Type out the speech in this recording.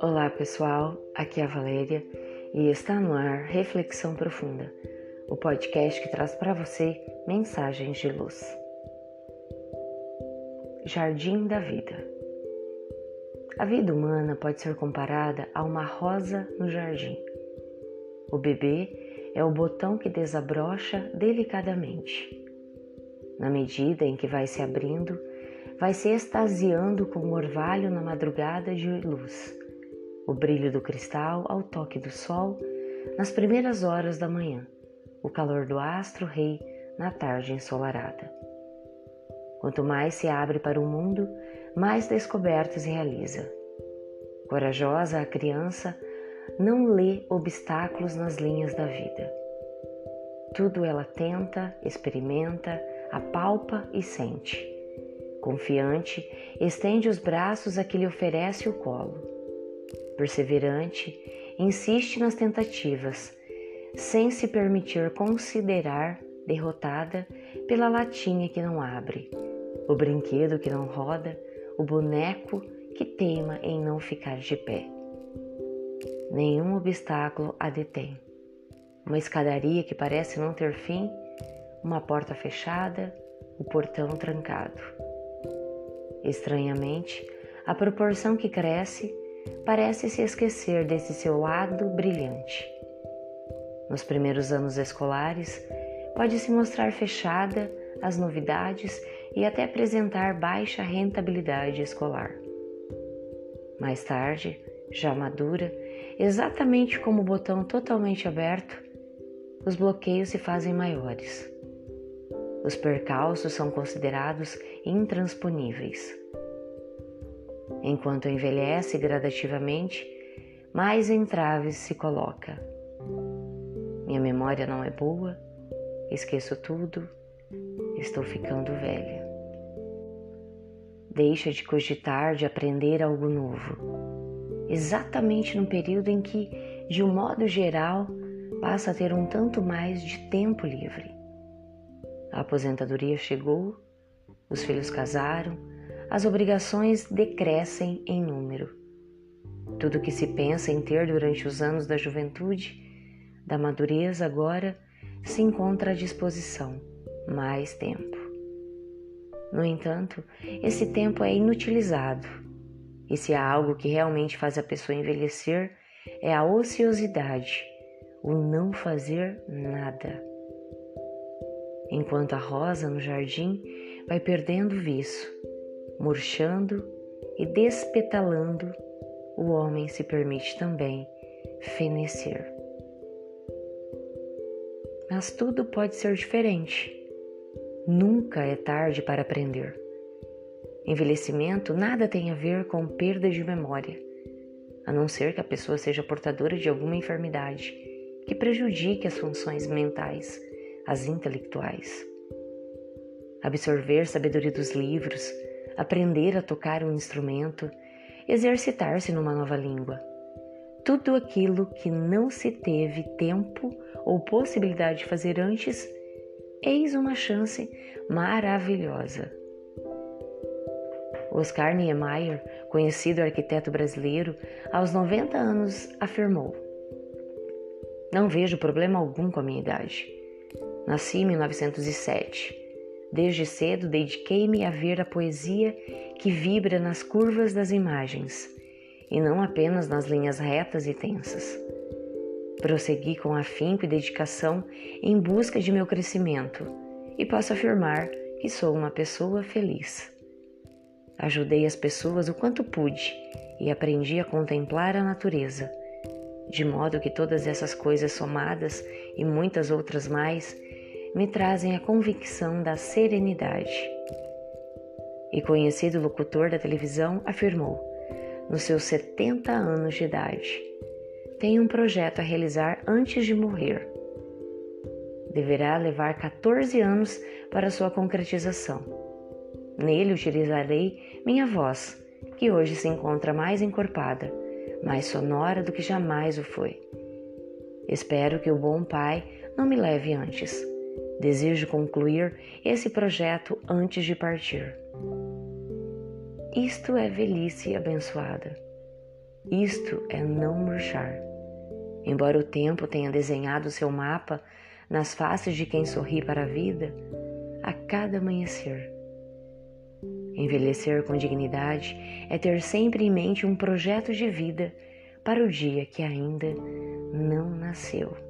Olá pessoal, aqui é a Valéria e está no ar Reflexão Profunda, o podcast que traz para você mensagens de luz. Jardim da Vida A vida humana pode ser comparada a uma rosa no jardim. O bebê é o botão que desabrocha delicadamente. Na medida em que vai se abrindo, vai se extasiando com o orvalho na madrugada de luz o brilho do cristal ao toque do sol nas primeiras horas da manhã, o calor do astro rei na tarde ensolarada. Quanto mais se abre para o mundo, mais descobertas realiza. Corajosa a criança não lê obstáculos nas linhas da vida. Tudo ela tenta, experimenta, apalpa e sente. Confiante, estende os braços a que lhe oferece o colo perseverante, insiste nas tentativas, sem se permitir considerar derrotada pela latinha que não abre, o brinquedo que não roda, o boneco que teima em não ficar de pé. Nenhum obstáculo a detém. Uma escadaria que parece não ter fim, uma porta fechada, o portão trancado. Estranhamente, a proporção que cresce parece se esquecer desse seu lado brilhante. Nos primeiros anos escolares, pode se mostrar fechada às novidades e até apresentar baixa rentabilidade escolar. Mais tarde, já madura, exatamente como o botão totalmente aberto, os bloqueios se fazem maiores. Os percalços são considerados intransponíveis. Enquanto envelhece gradativamente, mais entraves se coloca. Minha memória não é boa, esqueço tudo, estou ficando velha. Deixa de cogitar de aprender algo novo, exatamente no período em que, de um modo geral, passa a ter um tanto mais de tempo livre. A aposentadoria chegou, os filhos casaram, as obrigações decrescem em número. Tudo que se pensa em ter durante os anos da juventude, da madureza agora, se encontra à disposição, mais tempo. No entanto, esse tempo é inutilizado. E se há algo que realmente faz a pessoa envelhecer, é a ociosidade, o não fazer nada. Enquanto a rosa no jardim vai perdendo o viço, murchando e despetalando, o homem se permite também fenecer. Mas tudo pode ser diferente. Nunca é tarde para aprender. Envelhecimento nada tem a ver com perda de memória, a não ser que a pessoa seja portadora de alguma enfermidade que prejudique as funções mentais, as intelectuais. Absorver sabedoria dos livros, aprender a tocar um instrumento, exercitar-se numa nova língua. Tudo aquilo que não se teve tempo ou possibilidade de fazer antes, eis uma chance maravilhosa. Oscar Niemeyer, conhecido arquiteto brasileiro, aos 90 anos afirmou: Não vejo problema algum com a minha idade. Nasci em 1907 Desde cedo dediquei-me a ver a poesia que vibra nas curvas das imagens e não apenas nas linhas retas e tensas. Prossegui com afinco e dedicação em busca de meu crescimento e posso afirmar que sou uma pessoa feliz. Ajudei as pessoas o quanto pude e aprendi a contemplar a natureza, de modo que todas essas coisas somadas e muitas outras mais me trazem a convicção da serenidade. E conhecido locutor da televisão afirmou, nos seus 70 anos de idade, tem um projeto a realizar antes de morrer. Deverá levar 14 anos para sua concretização. Nele utilizarei minha voz, que hoje se encontra mais encorpada, mais sonora do que jamais o foi. Espero que o bom Pai não me leve antes Desejo concluir esse projeto antes de partir. Isto é velhice abençoada. Isto é não murchar. Embora o tempo tenha desenhado seu mapa nas faces de quem sorri para a vida, a cada amanhecer. Envelhecer com dignidade é ter sempre em mente um projeto de vida para o dia que ainda não nasceu.